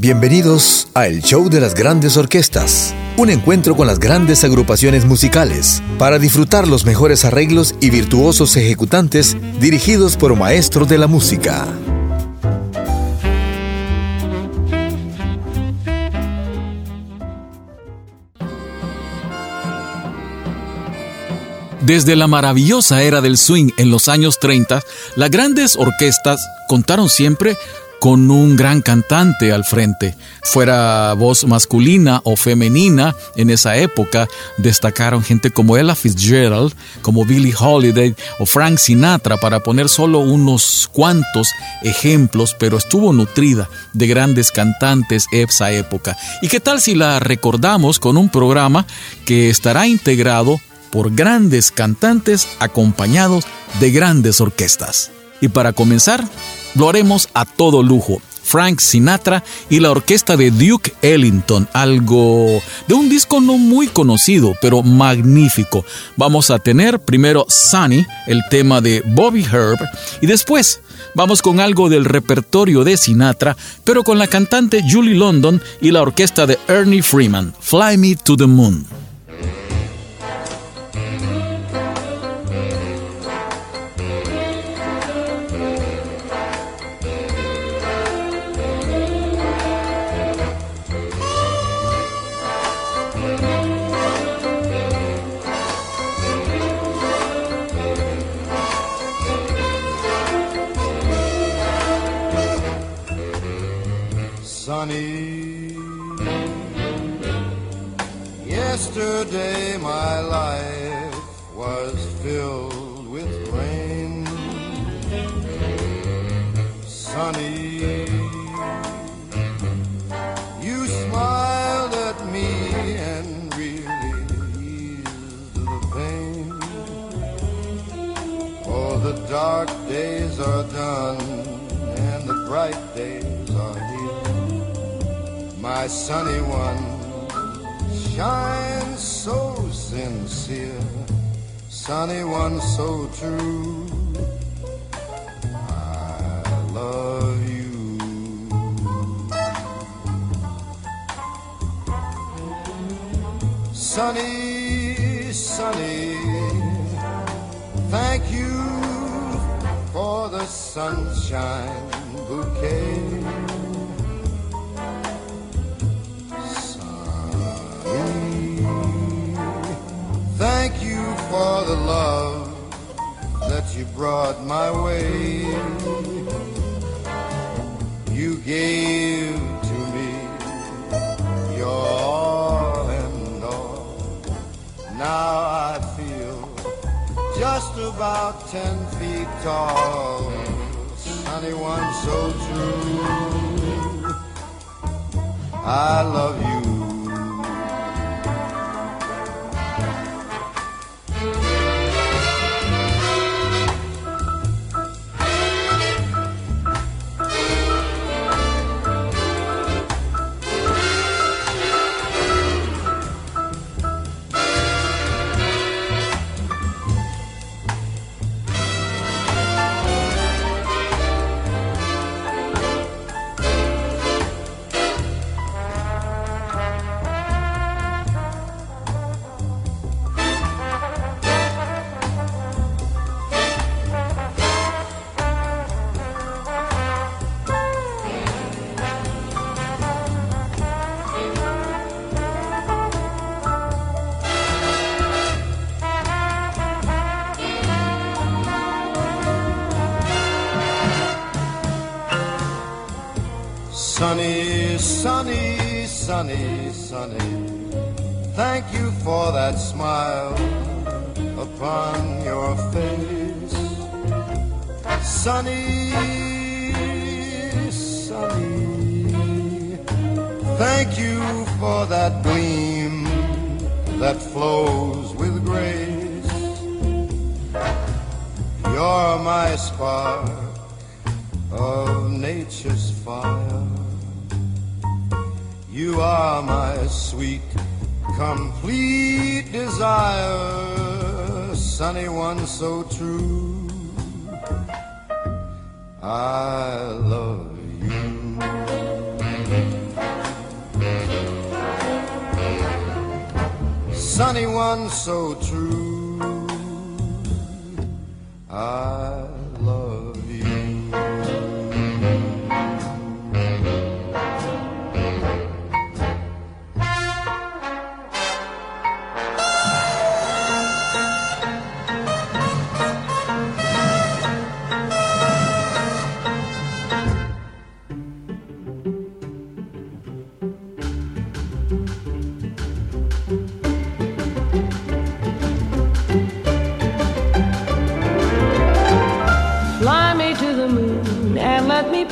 Bienvenidos a El Show de las Grandes Orquestas, un encuentro con las grandes agrupaciones musicales para disfrutar los mejores arreglos y virtuosos ejecutantes dirigidos por maestros de la música. Desde la maravillosa era del swing en los años 30, las grandes orquestas contaron siempre con un gran cantante al frente. Fuera voz masculina o femenina, en esa época destacaron gente como Ella Fitzgerald, como Billie Holiday o Frank Sinatra, para poner solo unos cuantos ejemplos, pero estuvo nutrida de grandes cantantes esa época. ¿Y qué tal si la recordamos con un programa que estará integrado por grandes cantantes acompañados de grandes orquestas? Y para comenzar, lo haremos a todo lujo. Frank Sinatra y la orquesta de Duke Ellington, algo de un disco no muy conocido, pero magnífico. Vamos a tener primero Sunny, el tema de Bobby Herb, y después vamos con algo del repertorio de Sinatra, pero con la cantante Julie London y la orquesta de Ernie Freeman, Fly Me to the Moon. money. Yesterday my life was filled with rain. Sunny, you smiled at me and really eased the pain. For oh, the dark days are done and the bright days my sunny one, shines so sincere, sunny one so true. I love you. Sunny, sunny, thank you for the sunshine bouquet. For the love that you brought my way. You gave to me your all and all. Now I feel just about ten feet tall. Sunny one so true. I love you. Sunny, sunny. Thank you for that smile upon your face. Sunny, sunny, thank you for that gleam that flows with grace. You're my spark of nature's fire. You are my sweet, complete desire, sunny one so true. I love you. Sunny one so true. I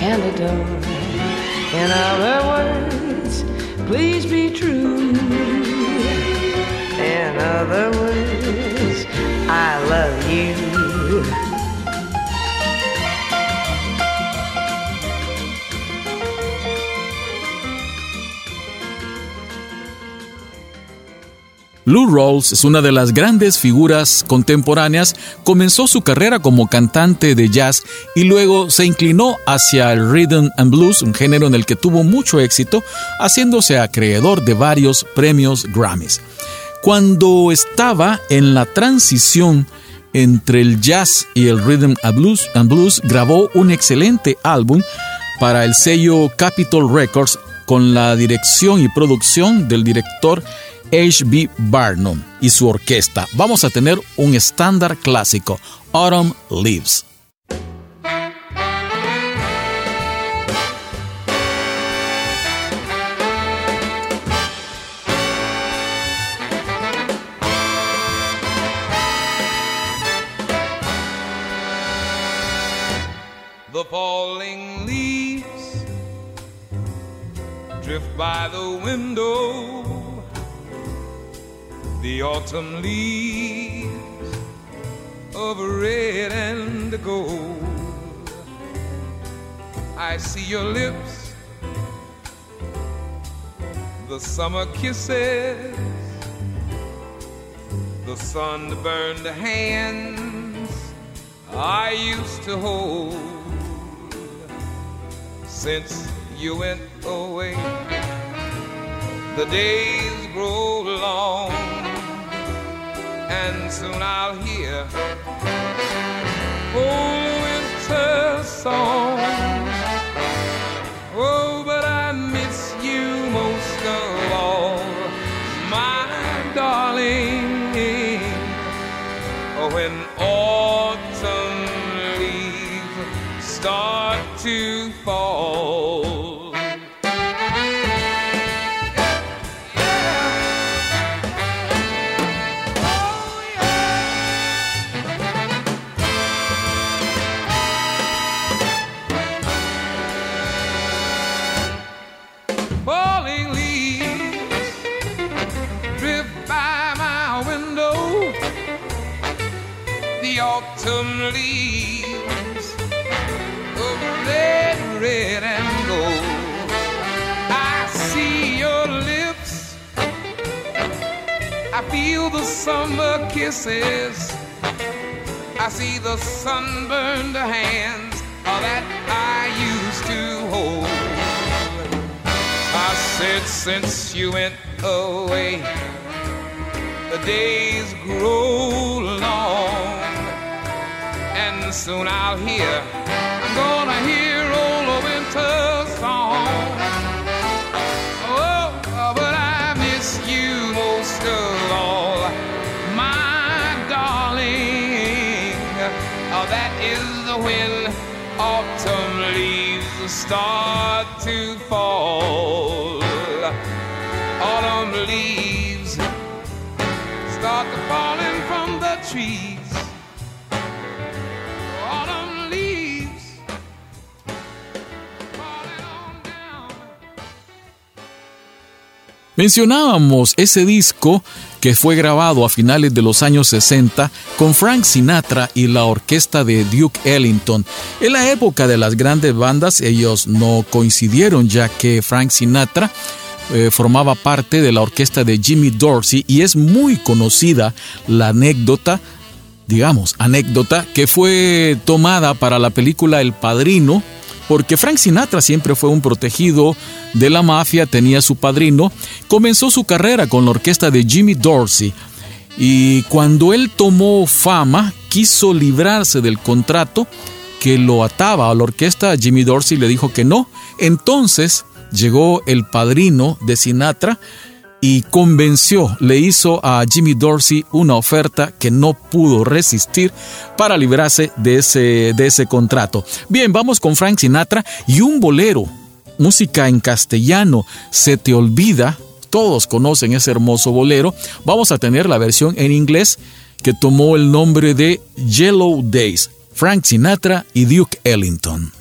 And adore. In other words, please be true. Lou Rawls es una de las grandes figuras contemporáneas. Comenzó su carrera como cantante de jazz y luego se inclinó hacia el rhythm and blues, un género en el que tuvo mucho éxito, haciéndose acreedor de varios premios Grammys. Cuando estaba en la transición entre el jazz y el rhythm and blues, and blues grabó un excelente álbum para el sello Capitol Records con la dirección y producción del director H.B. Barnum y su orquesta. Vamos a tener un estándar clásico, Autumn Leaves. The falling leaves drift by the window. The autumn leaves of red and gold. I see your lips, the summer kisses, the sunburned hands I used to hold since you went away. The days grow long, and soon I'll hear old winter song. I see the sunburned hands that I used to hold. I said, since you went away, the days grow long, and soon I'll hear, autumn leaves start to fall. Autumn leaves start to falling from the trees. Mencionábamos ese disco que fue grabado a finales de los años 60 con Frank Sinatra y la orquesta de Duke Ellington. En la época de las grandes bandas ellos no coincidieron ya que Frank Sinatra eh, formaba parte de la orquesta de Jimmy Dorsey y es muy conocida la anécdota, digamos, anécdota que fue tomada para la película El Padrino porque Frank Sinatra siempre fue un protegido de la mafia, tenía su padrino, comenzó su carrera con la orquesta de Jimmy Dorsey. Y cuando él tomó fama quiso librarse del contrato que lo ataba a la orquesta, Jimmy Dorsey le dijo que no, entonces llegó el padrino de Sinatra y convenció, le hizo a Jimmy Dorsey una oferta que no pudo resistir para librarse de ese, de ese contrato. Bien, vamos con Frank Sinatra y un bolero, música en castellano, se te olvida, todos conocen ese hermoso bolero, vamos a tener la versión en inglés que tomó el nombre de Yellow Days, Frank Sinatra y Duke Ellington.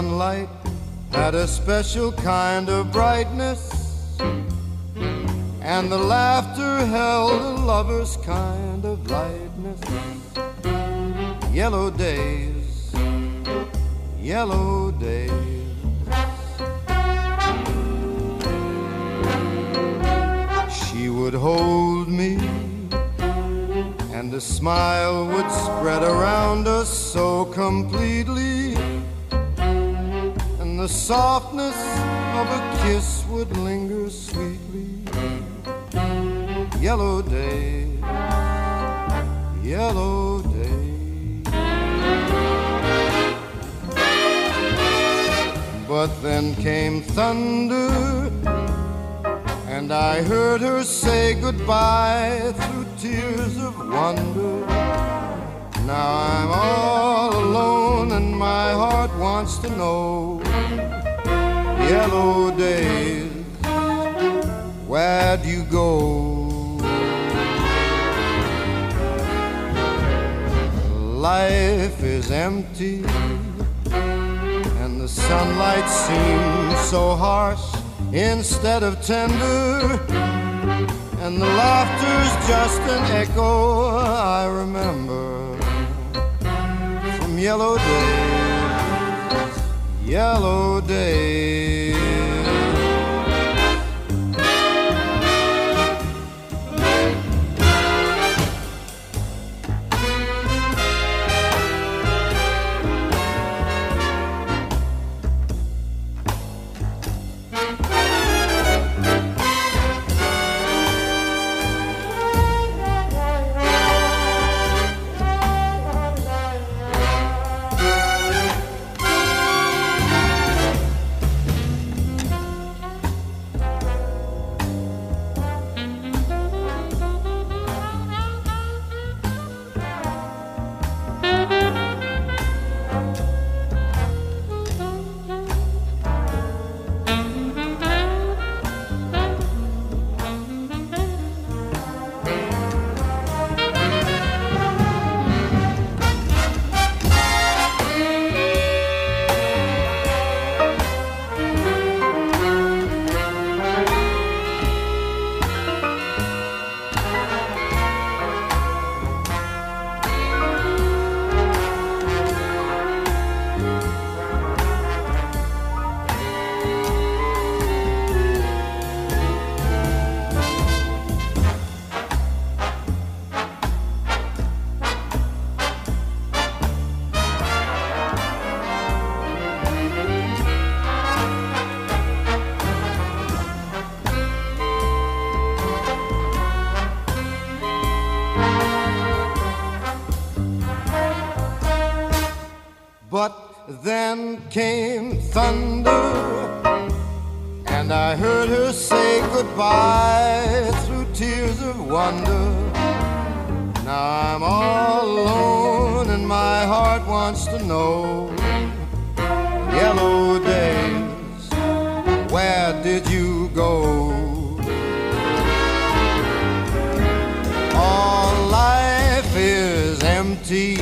Sunlight had a special kind of brightness, and the laughter held a lover's kind of lightness. Yellow days, yellow days. She would hold me and a smile would spread around us so completely, the softness of a kiss would linger sweetly. Yellow day, yellow day. But then came thunder, and I heard her say goodbye through tears of wonder. Now I'm all alone and my heart wants to know. Yellow days, where'd you go? Life is empty and the sunlight seems so harsh instead of tender, and the laughter's just an echo I remember from yellow days, yellow day. Thunder, and I heard her say goodbye through tears of wonder. Now I'm all alone, and my heart wants to know. Yellow days, where did you go? All life is empty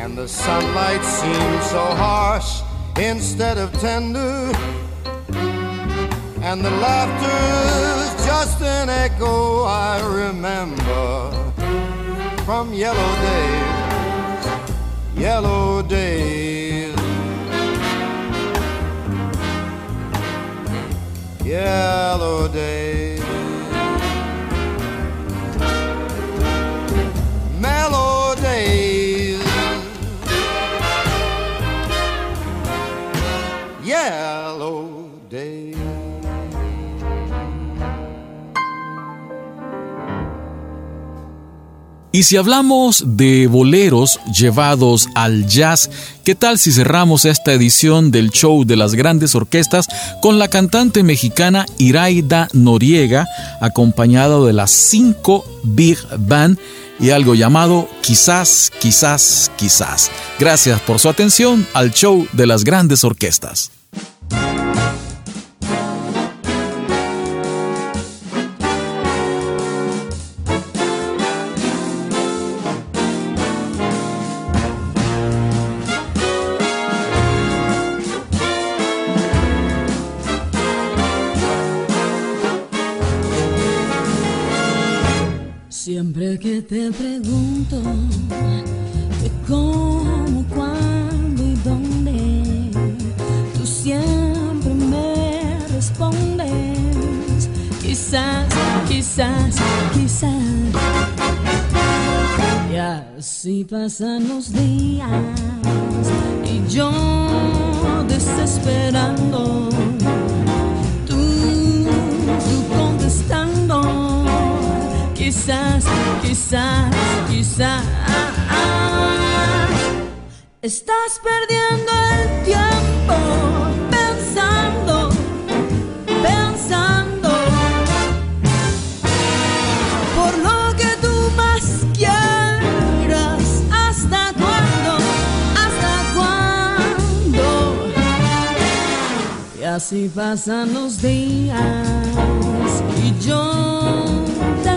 and the sunlight seems so harsh instead of tender. And the laughter's just an echo I remember from yellow days, yellow days. Yellow days. Y si hablamos de boleros llevados al jazz, ¿qué tal si cerramos esta edición del show de las grandes orquestas con la cantante mexicana Iraida Noriega, acompañada de las cinco Big Band y algo llamado Quizás, quizás, quizás? Gracias por su atención al show de las grandes orquestas. Siempre que te pregunto de cómo, cuándo y dónde, tú siempre me respondes, quizás, quizás, quizás. Y así pasan los días y yo desesperando, quizás, quizás, quizás. Estás perdiendo el tiempo pensando, pensando. Por lo que tú más quieras, ¿hasta cuándo? ¿Hasta cuándo? Y así pasan los días y yo